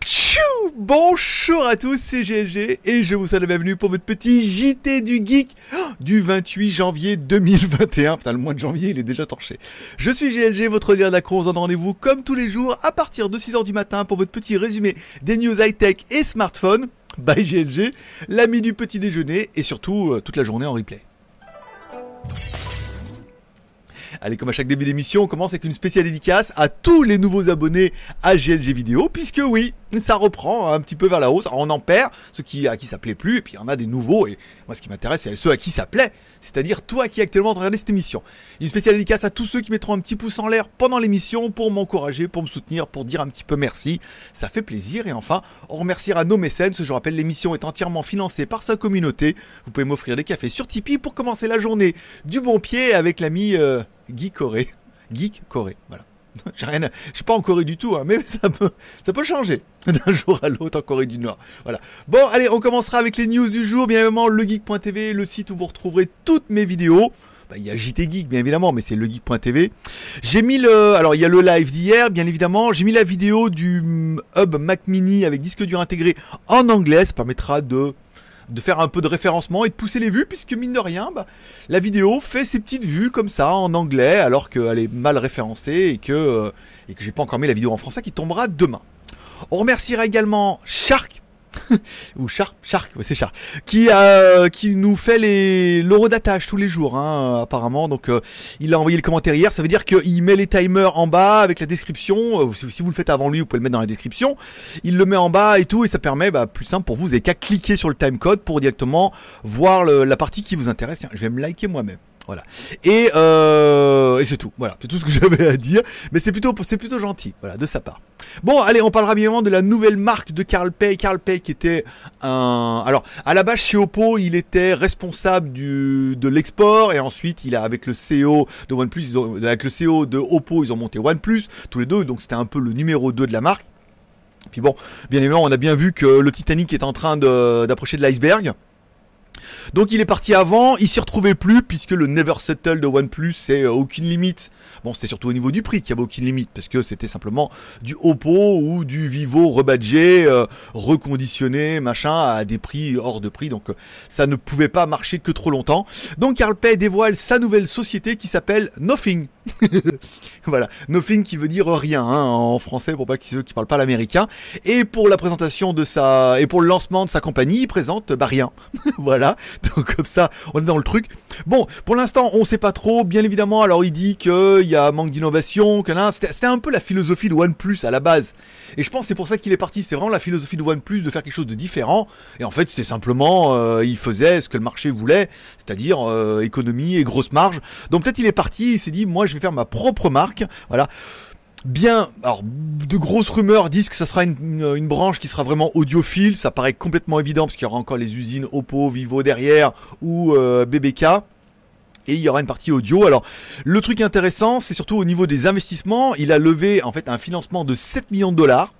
Tchou Bonjour à tous, c'est GLG et je vous souhaite la bienvenue pour votre petit JT du Geek oh, du 28 janvier 2021. Putain, le mois de janvier, il est déjà torché. Je suis GLG, votre lien d'acro. On se donne rendez-vous comme tous les jours à partir de 6h du matin pour votre petit résumé des news high-tech et smartphones. Bye GLG, l'ami du petit déjeuner et surtout euh, toute la journée en replay. Allez, comme à chaque début d'émission, on commence avec une spéciale dédicace à tous les nouveaux abonnés à GLG Vidéo, puisque oui, ça reprend un petit peu vers la hausse. On en perd ceux qui, à qui ça plaît plus, et puis il y en a des nouveaux, et moi ce qui m'intéresse, c'est ceux à qui ça plaît, c'est-à-dire toi qui actuellement regarder cette émission. Une spéciale dédicace à tous ceux qui mettront un petit pouce en l'air pendant l'émission pour m'encourager, pour me soutenir, pour dire un petit peu merci. Ça fait plaisir, et enfin, on remerciera nos mécènes. Je rappelle, l'émission est entièrement financée par sa communauté. Vous pouvez m'offrir des cafés sur Tipeee pour commencer la journée du bon pied avec l'ami... Euh, Geek Corée. Geek Corée, voilà. J'ai rien, je suis pas en Corée du tout, hein, mais ça peut, changer d'un jour à l'autre en Corée du Nord. Voilà. Bon, allez, on commencera avec les news du jour. Bien évidemment, legeek.tv, le site où vous retrouverez toutes mes vidéos. Bah, il y a JT Geek, bien évidemment, mais c'est legeek.tv. J'ai mis le, alors il y a le live d'hier, bien évidemment. J'ai mis la vidéo du mm, Hub Mac Mini avec disque dur intégré en anglais. Ça permettra de de faire un peu de référencement et de pousser les vues, puisque mine de rien, bah, la vidéo fait ses petites vues comme ça en anglais, alors qu'elle est mal référencée et que, euh, et que j'ai pas encore mis la vidéo en français qui tombera demain. On remerciera également Shark ou Sharp, Shark, ouais, c'est Shark, qui euh, qui nous fait les l'eurodatage tous les jours, hein, apparemment. Donc euh, il a envoyé le commentaire hier. Ça veut dire qu'il met les timers en bas avec la description. Euh, si, vous le faites avant lui, vous pouvez le mettre dans la description. Il le met en bas et tout, et ça permet, bah, plus simple pour vous, vous n'avez qu'à cliquer sur le timecode pour directement voir la partie qui vous intéresse. Tiens, je vais me liker moi-même. Voilà. Et, euh, et c'est tout. Voilà, c'est tout ce que j'avais à dire. Mais c'est plutôt, c'est plutôt gentil, voilà, de sa part. Bon, allez, on parlera bien de la nouvelle marque de Carl Pay. Carl Pay qui était un, alors à la base chez Oppo, il était responsable du de l'export et ensuite il a avec le CEO de OnePlus, ils avec le CEO de Oppo, ils ont monté OnePlus tous les deux. Donc c'était un peu le numéro 2 de la marque. Puis bon, bien évidemment, on a bien vu que le Titanic est en train d'approcher de l'iceberg. Donc il est parti avant, il s'y retrouvait plus puisque le Never Settle de OnePlus c'est euh, aucune limite. Bon, c'était surtout au niveau du prix qu'il y avait aucune limite parce que c'était simplement du Oppo ou du Vivo rebadgé, euh, reconditionné, machin à des prix hors de prix. Donc euh, ça ne pouvait pas marcher que trop longtemps. Donc Carl Pay dévoile sa nouvelle société qui s'appelle Nothing. voilà, Nothing qui veut dire rien hein, en français pour pas ceux qui parlent pas l'américain. Et pour la présentation de sa et pour le lancement de sa compagnie, il présente bah rien. voilà. Donc comme ça, on est dans le truc. Bon, pour l'instant, on sait pas trop. Bien évidemment, alors il dit qu'il y a manque d'innovation, que là, c'était un peu la philosophie de OnePlus à la base. Et je pense c'est pour ça qu'il est parti. C'est vraiment la philosophie de OnePlus de faire quelque chose de différent. Et en fait, c'était simplement, euh, il faisait ce que le marché voulait, c'est-à-dire euh, économie et grosse marge. Donc peut-être il est parti. Il s'est dit, moi, je vais faire ma propre marque. Voilà bien, alors de grosses rumeurs disent que ça sera une, branche qui sera vraiment audiophile, ça paraît complètement évident parce qu'il y aura encore les usines Oppo, Vivo derrière ou euh, BBK. Et il y aura une partie audio. Alors, le truc intéressant, c'est surtout au niveau des investissements. Il a levé en fait un financement de 7 millions de dollars.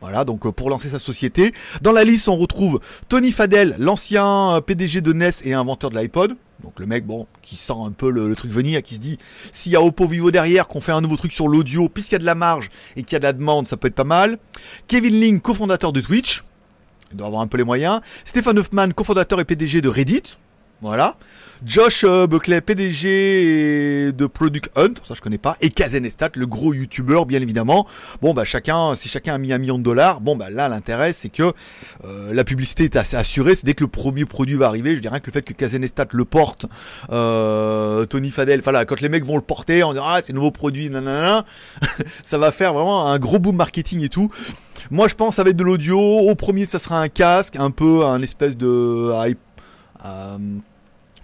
Voilà, donc euh, pour lancer sa société. Dans la liste, on retrouve Tony Fadell, l'ancien euh, PDG de NES et inventeur de l'iPod. Donc le mec, bon, qui sent un peu le, truc venir, qui se dit, s'il y a Oppo Vivo derrière, qu'on fait un nouveau truc sur l'audio, puisqu'il y a de la marge et qu'il y a de la demande, ça peut être pas mal. Kevin Ling, cofondateur de Twitch. Il doit avoir un peu les moyens. Stéphane Hoffman, cofondateur et PDG de Reddit. Voilà. Josh euh, Buckley, PDG de Product Hunt, ça je connais pas, et Kazenestat, le gros youtubeur bien évidemment. Bon bah chacun, si chacun a mis un million de dollars, bon bah là l'intérêt c'est que euh, la publicité est assez assurée, c'est dès que le premier produit va arriver, je dirais que le fait que Kazenestat le porte, euh, Tony Fadel, enfin là, quand les mecs vont le porter, on dira ah c'est nouveau produit, nanana, ça va faire vraiment un gros boom marketing et tout. Moi je pense ça va être de l'audio, au premier ça sera un casque, un peu un espèce de euh,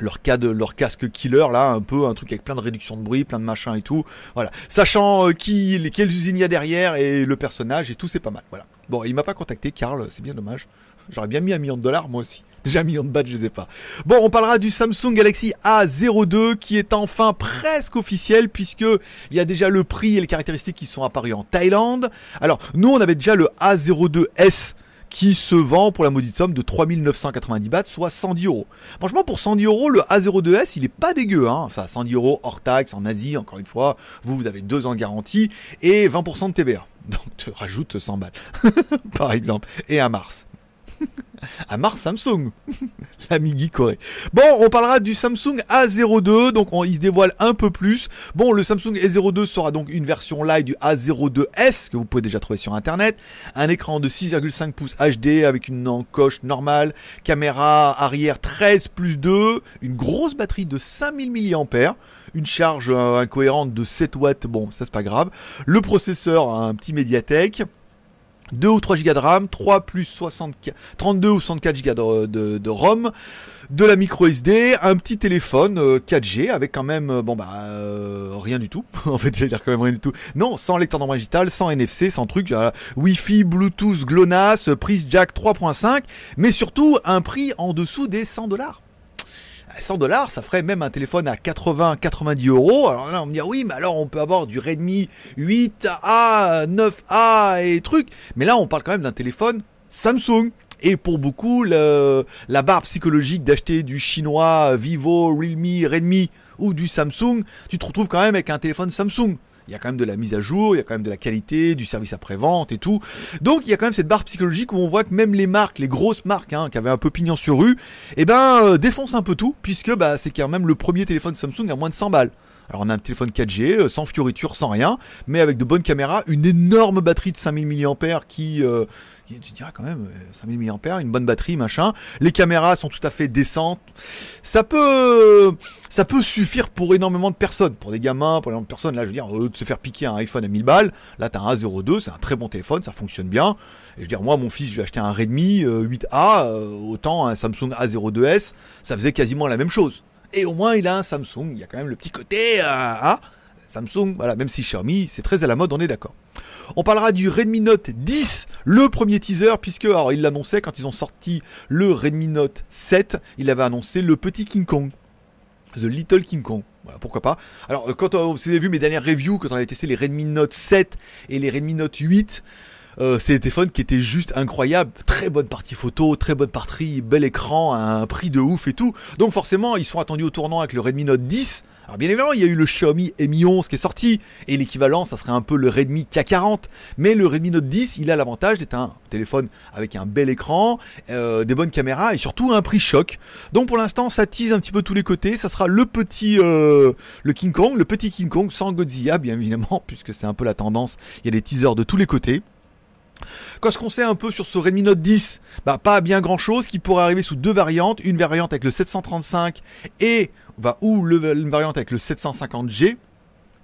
leur cas de leur casque killer là un peu un truc avec plein de réduction de bruit plein de machin et tout. Voilà. Sachant euh, qui quelles usines il y a derrière et le personnage et tout c'est pas mal. Voilà. Bon il m'a pas contacté Karl c'est bien dommage. J'aurais bien mis un million de dollars moi aussi. Déjà un million de bahts je sais pas. Bon on parlera du Samsung Galaxy A02 qui est enfin presque officiel puisque il y a déjà le prix et les caractéristiques qui sont apparus en Thaïlande. Alors nous on avait déjà le A02S qui se vend pour la maudite somme de 3990 bahts, soit 110 euros. Franchement, pour 110 euros, le A02S, il est pas dégueu, hein. Ça, 110 euros hors taxe en Asie, encore une fois. Vous, vous avez deux ans de garantie et 20% de TVA. Donc, tu rajoutes 100 balles, par exemple. Et à Mars. à Mars Samsung, l'ami Guy Corée. Bon, on parlera du Samsung A02, donc on, il se dévoile un peu plus. Bon, le Samsung A02 sera donc une version light du A02S que vous pouvez déjà trouver sur internet. Un écran de 6,5 pouces HD avec une encoche normale, caméra arrière 13 plus 2, une grosse batterie de 5000 mAh une charge euh, incohérente de 7 watts, bon ça c'est pas grave. Le processeur, un petit Mediatek. 2 ou 3 Go de RAM, 3 plus 64, 32 ou 64 Go de, de, ROM, de la micro SD, un petit téléphone 4G avec quand même, euh, bon bah euh, rien du tout. en fait, j'allais dire quand même rien du tout. Non, sans lecteur d'empreinte digitale, sans NFC, sans truc, euh, Wi-Fi, Bluetooth, GLONASS, prise jack 3.5, mais surtout un prix en dessous des 100 dollars. 100 dollars, ça ferait même un téléphone à 80, 90 euros. Alors là, on me dit, oui, mais alors on peut avoir du Redmi 8A, 9A et trucs. Mais là, on parle quand même d'un téléphone Samsung. Et pour beaucoup, la barre psychologique d'acheter du chinois, Vivo, Realme, Redmi ou du Samsung, tu te retrouves quand même avec un téléphone Samsung il y a quand même de la mise à jour, il y a quand même de la qualité, du service après-vente et tout. Donc il y a quand même cette barre psychologique où on voit que même les marques, les grosses marques hein, qui avaient un peu pignon sur rue, eh ben euh, défoncent un peu tout, puisque bah, c'est quand même le premier téléphone Samsung à moins de 100 balles. Alors on a un téléphone 4G, euh, sans fioriture, sans rien, mais avec de bonnes caméras, une énorme batterie de 5000 mAh qui, euh, tu diras quand même 5000 mAh, une bonne batterie, machin. Les caméras sont tout à fait décentes. Ça peut ça peut suffire pour énormément de personnes, pour des gamins, pour énormément de personnes. Là, je veux dire, lieu de se faire piquer un iPhone à 1000 balles, là t'as un A02, c'est un très bon téléphone, ça fonctionne bien. Et je veux dire, moi, mon fils, je lui ai acheté un Redmi 8A, euh, autant un Samsung A02s, ça faisait quasiment la même chose et au moins il a un Samsung. Il y a quand même le petit côté euh, hein, Samsung, voilà, même si Xiaomi, c'est très à la mode, on est d'accord. On parlera du Redmi Note 10, le premier teaser, puisque alors il l'annonçait quand ils ont sorti le Redmi Note 7, il avait annoncé le petit King Kong. The Little King Kong. Voilà, pourquoi pas. Alors, euh, quand vous avez vu mes dernières reviews, quand on avait testé les Redmi Note 7 et les Redmi Note 8, euh, c'est des qui étaient juste incroyables, très bonne partie photo, très bonne partie, bel écran, un prix de ouf et tout. Donc forcément, ils sont attendus au tournant avec le Redmi Note 10. Alors bien évidemment, il y a eu le Xiaomi Mi 11 qui est sorti, et l'équivalent, ça serait un peu le Redmi K40. Mais le Redmi Note 10, il a l'avantage d'être un téléphone avec un bel écran, euh, des bonnes caméras, et surtout un prix choc. Donc pour l'instant, ça tease un petit peu tous les côtés. Ça sera le petit, euh, le King Kong, le petit King Kong sans Godzilla, bien évidemment, puisque c'est un peu la tendance. Il y a des teasers de tous les côtés. Qu'est-ce qu'on sait un peu sur ce Redmi Note 10 Bah pas bien grand chose qui pourrait arriver sous deux variantes, une variante avec le 735 et bah, ou le, une variante avec le 750G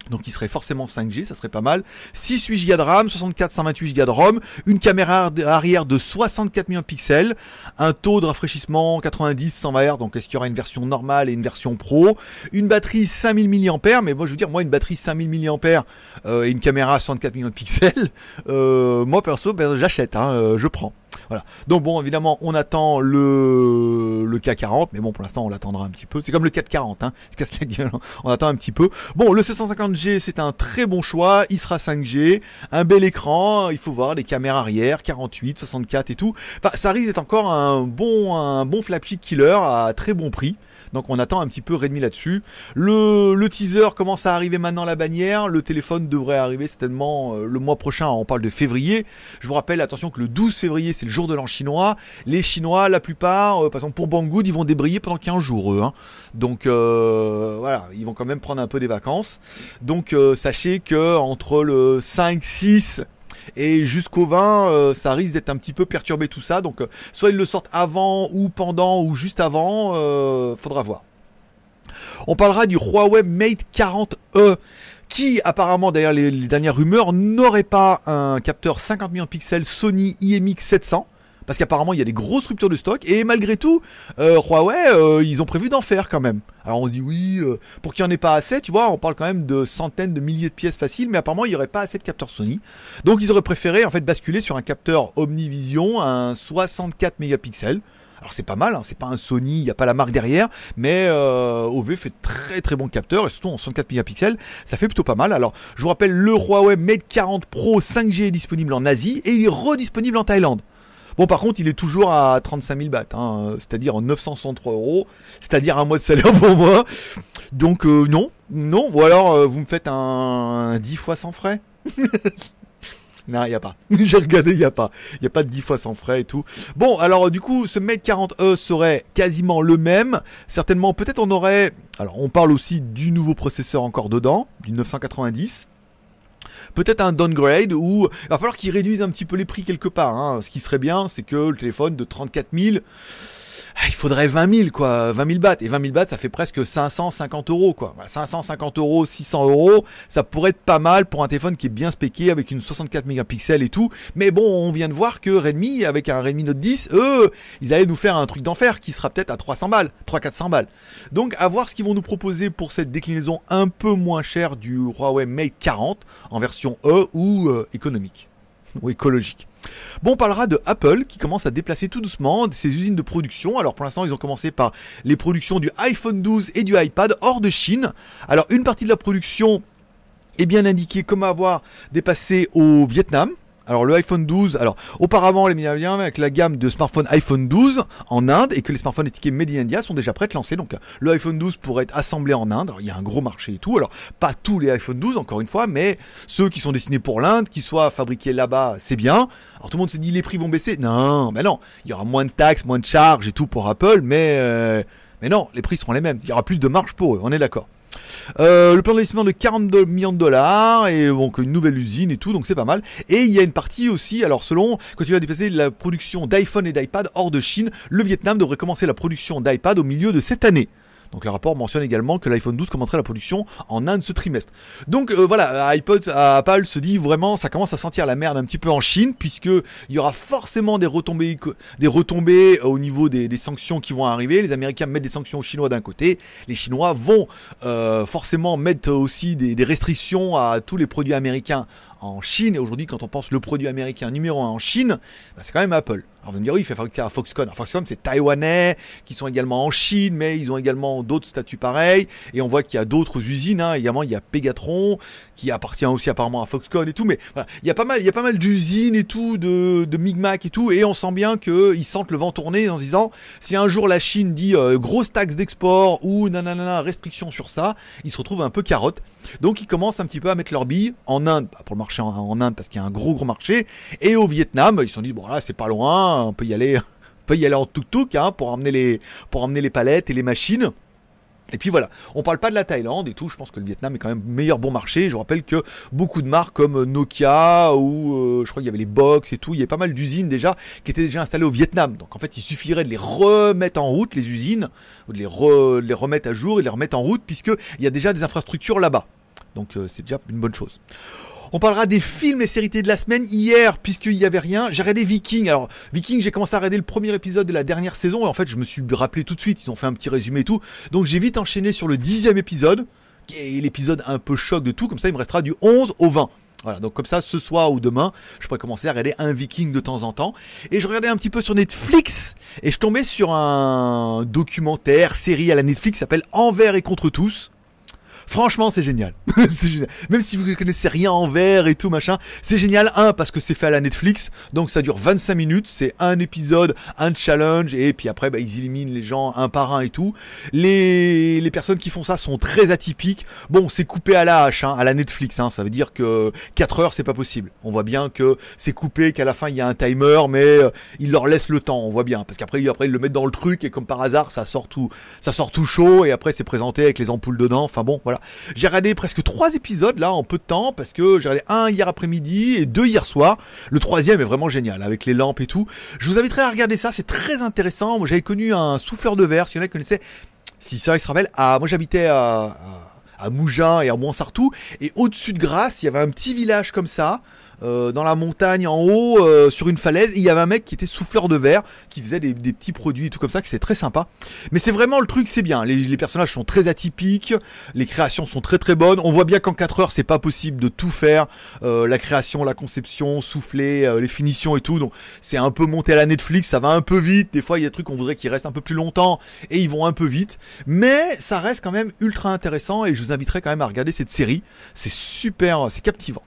donc il serait forcément 5G, ça serait pas mal. 6 8 Go de RAM, 64 128 Go de ROM, une caméra arrière de 64 millions de pixels, un taux de rafraîchissement 90 120 Hz, donc est-ce qu'il y aura une version normale et une version pro, une batterie 5000 mAh, mais moi je veux dire moi une batterie 5000 mAh euh, et une caméra 64 millions de pixels, euh, moi perso ben, j'achète, hein, euh, je prends. Voilà. Donc bon, évidemment, on attend le, le K40, mais bon, pour l'instant, on l'attendra un petit peu. C'est comme le 440, hein. Se casse la gueule. Hein. On attend un petit peu. Bon, le 750G, c'est un très bon choix. Il sera 5G, un bel écran. Il faut voir les caméras arrière, 48, 64 et tout. Enfin, ça risque d'être encore un bon, un bon flagship killer à très bon prix. Donc on attend un petit peu Redmi là-dessus. Le, teaser commence à arriver maintenant la bannière. Le téléphone devrait arriver certainement euh, le mois prochain. On parle de février. Je vous rappelle, attention que le 12 février c'est le jour de l'an chinois. Les Chinois, la plupart, euh, par exemple pour Banggood, ils vont débrayer pendant 15 jours eux. Hein. Donc euh, voilà, ils vont quand même prendre un peu des vacances. Donc sachez que entre le 5, 6 et jusqu'au 20 euh, ça risque d'être un petit peu perturbé tout ça. Donc euh, soit ils le sortent avant ou pendant ou juste avant euh, faudra voir. On parlera du Huawei Mate 40e qui apparemment derrière les, les dernières rumeurs n'aurait pas un capteur 50 millions de pixels Sony IMX 700 parce qu'apparemment il y a des grosses ruptures de stock et malgré tout euh, Huawei euh, ils ont prévu d'en faire quand même. Alors on dit oui euh, pour qu'il n'y en ait pas assez, tu vois, on parle quand même de centaines de milliers de pièces faciles, mais apparemment il n'y aurait pas assez de capteurs Sony. Donc ils auraient préféré en fait basculer sur un capteur Omnivision, un 64 mégapixels. Alors c'est pas mal, hein, c'est pas un Sony, il n'y a pas la marque derrière, mais OV fait très très bon capteur, et surtout en 64 mégapixels, ça fait plutôt pas mal. Alors je vous rappelle, le Huawei Mate 40 Pro 5G est disponible en Asie et il est redisponible en Thaïlande. Bon, par contre, il est toujours à 35 000 bahts, hein, c'est-à-dire en 963 euros, c'est-à-dire un mois de salaire pour moi. Donc euh, non, non. Ou alors euh, vous me faites un, un 10 fois sans frais. Non, il y a pas. J'ai regardé, il y a pas. Il y a pas de 10 fois sans frais et tout. Bon, alors du coup, ce Mate 40e serait quasiment le même. Certainement, peut-être on aurait... Alors, on parle aussi du nouveau processeur encore dedans, du 990 peut-être un downgrade ou il va falloir qu'ils réduisent un petit peu les prix quelque part. Hein. Ce qui serait bien, c'est que le téléphone de 34 000 ah, il faudrait 20 000 quoi, 20 000 bahts. Et 20 000 bahts, ça fait presque 550 euros quoi. 550 euros, 600 euros, ça pourrait être pas mal pour un téléphone qui est bien spéqué avec une 64 mégapixels et tout. Mais bon, on vient de voir que Redmi, avec un Redmi Note 10, eux, ils allaient nous faire un truc d'enfer qui sera peut-être à 300 balles, 300-400 balles. Donc à voir ce qu'ils vont nous proposer pour cette déclinaison un peu moins chère du Huawei Mate 40 en version E ou euh, économique ou écologique. Bon, on parlera de Apple qui commence à déplacer tout doucement ses usines de production. Alors pour l'instant, ils ont commencé par les productions du iPhone 12 et du iPad hors de Chine. Alors une partie de la production est bien indiquée comme avoir dépassé au Vietnam. Alors le iPhone 12, alors auparavant les bien avec la gamme de smartphones iPhone 12 en Inde et que les smartphones étiquetés Made in India sont déjà prêts à être lancés. Donc le iPhone 12 pourrait être assemblé en Inde. Alors, il y a un gros marché et tout. Alors pas tous les iPhone 12 encore une fois, mais ceux qui sont destinés pour l'Inde, qui soient fabriqués là-bas, c'est bien. Alors tout le monde s'est dit les prix vont baisser. Non, mais non, il y aura moins de taxes, moins de charges et tout pour Apple, mais euh, mais non, les prix seront les mêmes. Il y aura plus de marge pour eux. On est d'accord. Euh, le plan d'investissement de 42 millions de dollars et donc une nouvelle usine et tout, donc c'est pas mal. Et il y a une partie aussi, alors selon, quand il va dépasser la production d'iPhone et d'iPad hors de Chine, le Vietnam devrait commencer la production d'iPad au milieu de cette année. Donc le rapport mentionne également que l'iPhone 12 commencerait la production en Inde ce trimestre. Donc euh, voilà, iPod, Apple se dit vraiment, ça commence à sentir la merde un petit peu en Chine, puisque il y aura forcément des retombées, des retombées au niveau des, sanctions qui vont arriver. Les Américains mettent des sanctions aux Chinois d'un côté, les Chinois vont euh, forcément mettre aussi des, des restrictions à tous les produits américains en Chine. Et aujourd'hui, quand on pense le produit américain numéro un en Chine, bah, c'est quand même Apple. Alors vous me dire oui, il fait fabriquer à Foxconn. Alors, Foxconn, c'est taïwanais, qui sont également en Chine, mais ils ont également d'autres statuts pareils. Et on voit qu'il y a d'autres usines. Hein. Également, il y a Pegatron, qui appartient aussi apparemment à Foxconn et tout. Mais voilà, il y a pas mal, il y a pas mal d'usines et tout, de, de Micmac et tout. Et on sent bien qu'ils sentent le vent tourner en se disant, si un jour la Chine dit euh, grosse taxe d'export ou nanana restriction sur ça, ils se retrouvent un peu carotte. Donc ils commencent un petit peu à mettre leurs billes en Inde, bah, pour le marché en, Inde parce qu'il y a un gros gros marché, et au Vietnam, ils se sont dit bon là c'est pas loin on peut y aller, y aller en tuk-tuk hein, pour emmener les, pour emmener les palettes et les machines. Et puis voilà, on parle pas de la Thaïlande et tout, je pense que le Vietnam est quand même meilleur bon marché. Je vous rappelle que beaucoup de marques comme Nokia ou euh, je crois qu'il y avait les Box et tout, il y avait pas mal d'usines déjà qui étaient déjà installées au Vietnam. Donc en fait, il suffirait de les remettre en route, les usines, ou de les, de les remettre à jour et de les remettre en route puisqu'il y a déjà des infrastructures là-bas. Donc euh, c'est déjà une bonne chose. On parlera des films et séries de la semaine. Hier, puisqu'il n'y avait rien, j'ai regardé Viking. Alors, Viking, j'ai commencé à regarder le premier épisode de la dernière saison. Et en fait, je me suis rappelé tout de suite. Ils ont fait un petit résumé et tout. Donc, j'ai vite enchaîné sur le dixième épisode. Qui est l'épisode un peu choc de tout. Comme ça, il me restera du 11 au 20. Voilà, donc comme ça, ce soir ou demain, je pourrais commencer à regarder un Viking de temps en temps. Et je regardais un petit peu sur Netflix, et je tombais sur un documentaire, série à la Netflix, s'appelle Envers et contre tous. Franchement, c'est génial. génial. Même si vous connaissez rien en vert et tout machin, c'est génial. Un parce que c'est fait à la Netflix, donc ça dure 25 minutes. C'est un épisode, un challenge et puis après bah, ils éliminent les gens un par un et tout. Les personnes qui font ça sont très atypiques. Bon, c'est coupé à la hache, hein, à la Netflix. Hein. Ça veut dire que 4 heures c'est pas possible. On voit bien que c'est coupé, qu'à la fin il y a un timer, mais euh, ils leur laissent le temps. On voit bien parce qu'après après ils le mettent dans le truc et comme par hasard ça sort tout ça sort tout chaud et après c'est présenté avec les ampoules dedans. Enfin bon, voilà. J'ai regardé presque trois épisodes là en peu de temps parce que j'ai regardé un hier après-midi et deux hier soir. Le troisième est vraiment génial avec les lampes et tout. Je vous inviterai à regarder ça, c'est très intéressant. Moi j'avais connu un souffleur de verre, si y en a qui connaissaient, si ça il se rappelle, moi j'habitais à, à, Mougins et à Montsartou et au-dessus de Grasse il y avait un petit village comme ça. Euh, dans la montagne en haut, euh, sur une falaise. il y avait un mec qui était souffleur de verre, qui faisait des, petits produits et tout comme ça, que c'est très sympa. Mais c'est vraiment le truc, c'est bien. Les, personnages sont très atypiques, les créations sont très très bonnes. On voit bien qu'en 4 heures, c'est pas possible de tout faire. Euh, la création, la conception, souffler, les finitions et tout. Donc c'est un peu monté à la Netflix, ça va un peu vite. Des fois, il y a des trucs qu'on voudrait qu'ils restent un peu plus longtemps et ils vont un peu vite. Mais ça reste quand même ultra intéressant et je vous inviterai quand même à regarder cette série. C'est super, c'est captivant.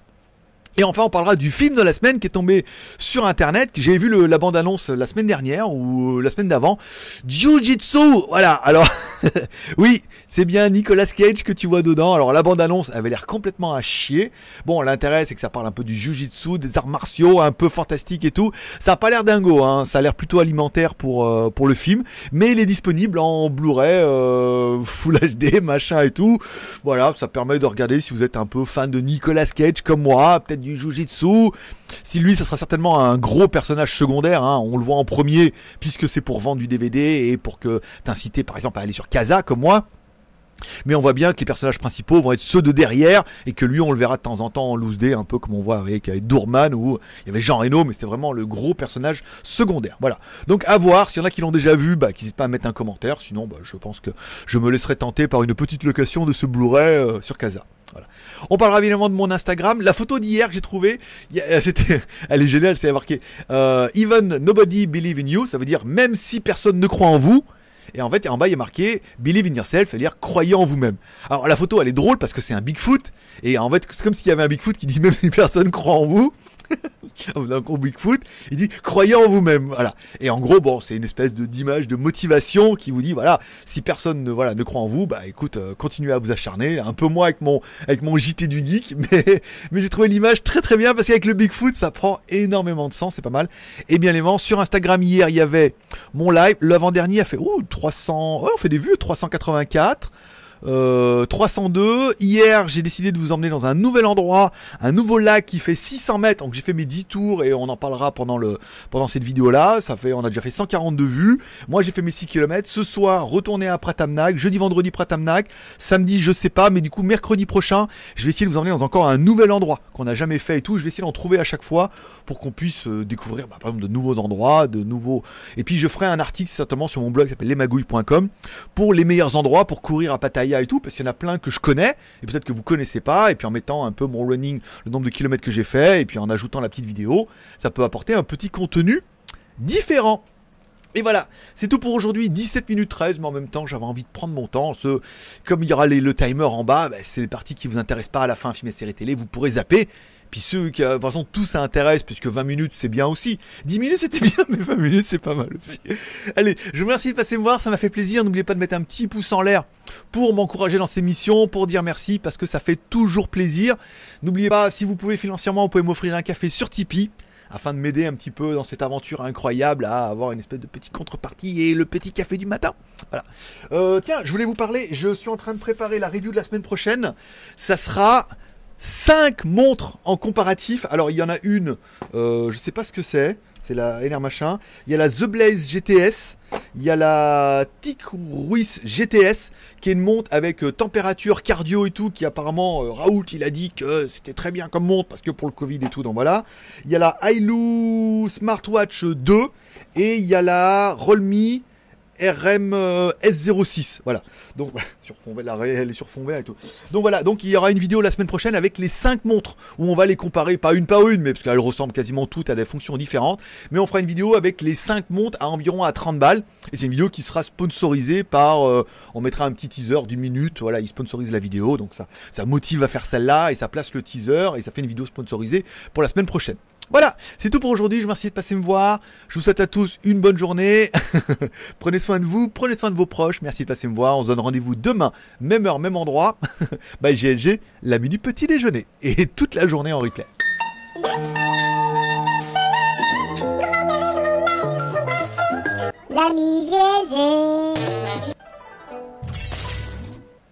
Et enfin, on parlera du film de la semaine qui est tombé sur internet. J'ai vu le- la bande-annonce la semaine dernière ou euh, la semaine d'avant. Jiu-Jitsu Voilà, alors, oui, c'est bien Nicolas Cage que tu vois dedans. Alors, la bande-annonce avait l'air complètement à chier. Bon, l'intérêt, c'est que ça parle un peu du Jiu-Jitsu, des arts martiaux, un peu fantastique et tout. Ça a pas l'air dingo, hein. Ça a l'air plutôt alimentaire pour, euh, pour le film. Mais il est disponible en Blu-ray, euh, Full HD, machin et tout. Voilà, ça permet de regarder si vous êtes un peu fan de Nicolas Cage comme moi, peut-être du Jiu-Jitsu. Si lui, ça sera certainement un gros personnage secondaire, hein, on le voit en premier, puisque c'est pour vendre du DVD et pour que t'inciter par exemple à aller sur Casa comme moi. Mais on voit bien que les personnages principaux vont être ceux de derrière et que lui on le verra de temps en temps en loose day un peu comme on voit avec, avec Doorman ou il y avait Jean Reno mais c'était vraiment le gros personnage secondaire. Voilà. Donc à voir, s'il y en a qui l'ont déjà vu, bah n'hésitez pas à mettre un commentaire, sinon bah, je pense que je me laisserai tenter par une petite location de ce Blu-ray euh, sur Casa. Voilà. On parlera évidemment de mon Instagram. La photo d'hier que j'ai trouvée, elle est géniale, c'est marqué euh, Even nobody believe in you, ça veut dire même si personne ne croit en vous. Et en fait, en bas, il y a marqué Believe in yourself, c'est-à-dire croyez en vous-même. Alors la photo, elle est drôle parce que c'est un Bigfoot. Et en fait, c'est comme s'il y avait un Bigfoot qui dit même si personne croit en vous. Bigfoot, il dit croyez en vous-même, voilà. Et en gros, bon, c'est une espèce d'image de motivation qui vous dit voilà, si personne ne voilà ne croit en vous, bah écoute, euh, continuez à vous acharner. Un peu moins avec mon avec mon JT du geek, mais mais j'ai trouvé l'image très très bien parce qu'avec le Bigfoot, ça prend énormément de sens, c'est pas mal. Et bien évidemment, sur Instagram hier, il y avait mon live. L'avant-dernier a fait oh 300, ouais, on fait des vues 384. Euh, 302. Hier, j'ai décidé de vous emmener dans un nouvel endroit, un nouveau lac qui fait 600 mètres. Donc j'ai fait mes 10 tours et on en parlera pendant cette vidéo là. Ça fait, on a déjà fait 142 vues. Moi, j'ai fait mes 6 km. Ce soir, retourner à Pratamnac. Jeudi, vendredi, Pratamnac. Samedi, je sais pas, mais du coup, mercredi prochain, je vais essayer de vous emmener dans encore un nouvel endroit qu'on n'a jamais fait et tout. Je vais essayer d'en trouver à chaque fois pour qu'on puisse euh, découvrir, bah, par exemple, de nouveaux endroits, de nouveaux. Et puis, je ferai un article certainement sur mon blog qui s'appelle lesmagouilles.com pour les meilleurs endroits pour courir à Pattaya et tout, parce qu'il y en a plein que je connais et peut-être que vous connaissez pas. Et puis en mettant un peu mon running, le nombre de kilomètres que j'ai fait, et puis en ajoutant la petite vidéo, ça peut apporter un petit contenu différent. Et voilà, c'est tout pour aujourd'hui, 17 minutes 13, mais en même temps j'avais envie de prendre mon temps. Ce, comme il y aura le timer en bas, bah, c'est les parties qui vous intéressent pas à la fin, film et série télé, vous pourrez zapper. Puis ceux qui, euh, de toute façon, tout ça intéresse, puisque 20 minutes c'est bien aussi. 10 minutes c'était bien, mais 20 minutes c'est pas mal aussi. Allez, je vous remercie de passer me voir, ça m'a fait plaisir. N'oubliez pas de mettre un petit pouce en l'air pour m'encourager dans ces missions, pour dire merci, parce que ça fait toujours plaisir. N'oubliez pas, si vous pouvez financièrement, vous pouvez m'offrir un café sur Tipeee afin de m'aider un petit peu dans cette aventure incroyable à avoir une espèce de petite contrepartie et le petit café du matin. Voilà. Euh, tiens, je voulais vous parler, je suis en train de préparer la review de la semaine prochaine. Ça sera 5 montres en comparatif. Alors il y en a une, euh, je sais pas ce que c'est, c'est la LR machin. Il y a la The Blaze GTS, il y a la Tic Ruiz GTS, qui est une montre avec euh, température, cardio et tout, qui apparemment, euh, Raoult, il a dit que c'était très bien comme montre, parce que pour le Covid et tout, donc voilà. Il y a la Ailu Smartwatch 2, et il y a la Rollme RM euh, S06, voilà. Donc sur fond vert, la réelle est sur fond vert et tout. Donc voilà, donc il y aura une vidéo la semaine prochaine avec les 5 montres où on va les comparer, pas une par une, mais parce qu'elles ressemblent quasiment toutes à des fonctions différentes. Mais on fera une vidéo avec les 5 montres à environ à 30 balles. Et c'est une vidéo qui sera sponsorisée par, euh, on mettra un petit teaser d'une minute, voilà, ils sponsorisent la vidéo, donc ça, ça motive à faire celle-là et ça place le teaser et ça fait une vidéo sponsorisée pour la semaine prochaine. Voilà, c'est tout pour aujourd'hui. Je vous remercie de passer me voir. Je vous souhaite à tous une bonne journée. prenez soin de vous, prenez soin de vos proches. Merci de passer me voir. On se donne rendez-vous demain, même heure, même endroit. By GLG, l'ami du petit déjeuner. Et toute la journée en replay. L'ami GLG.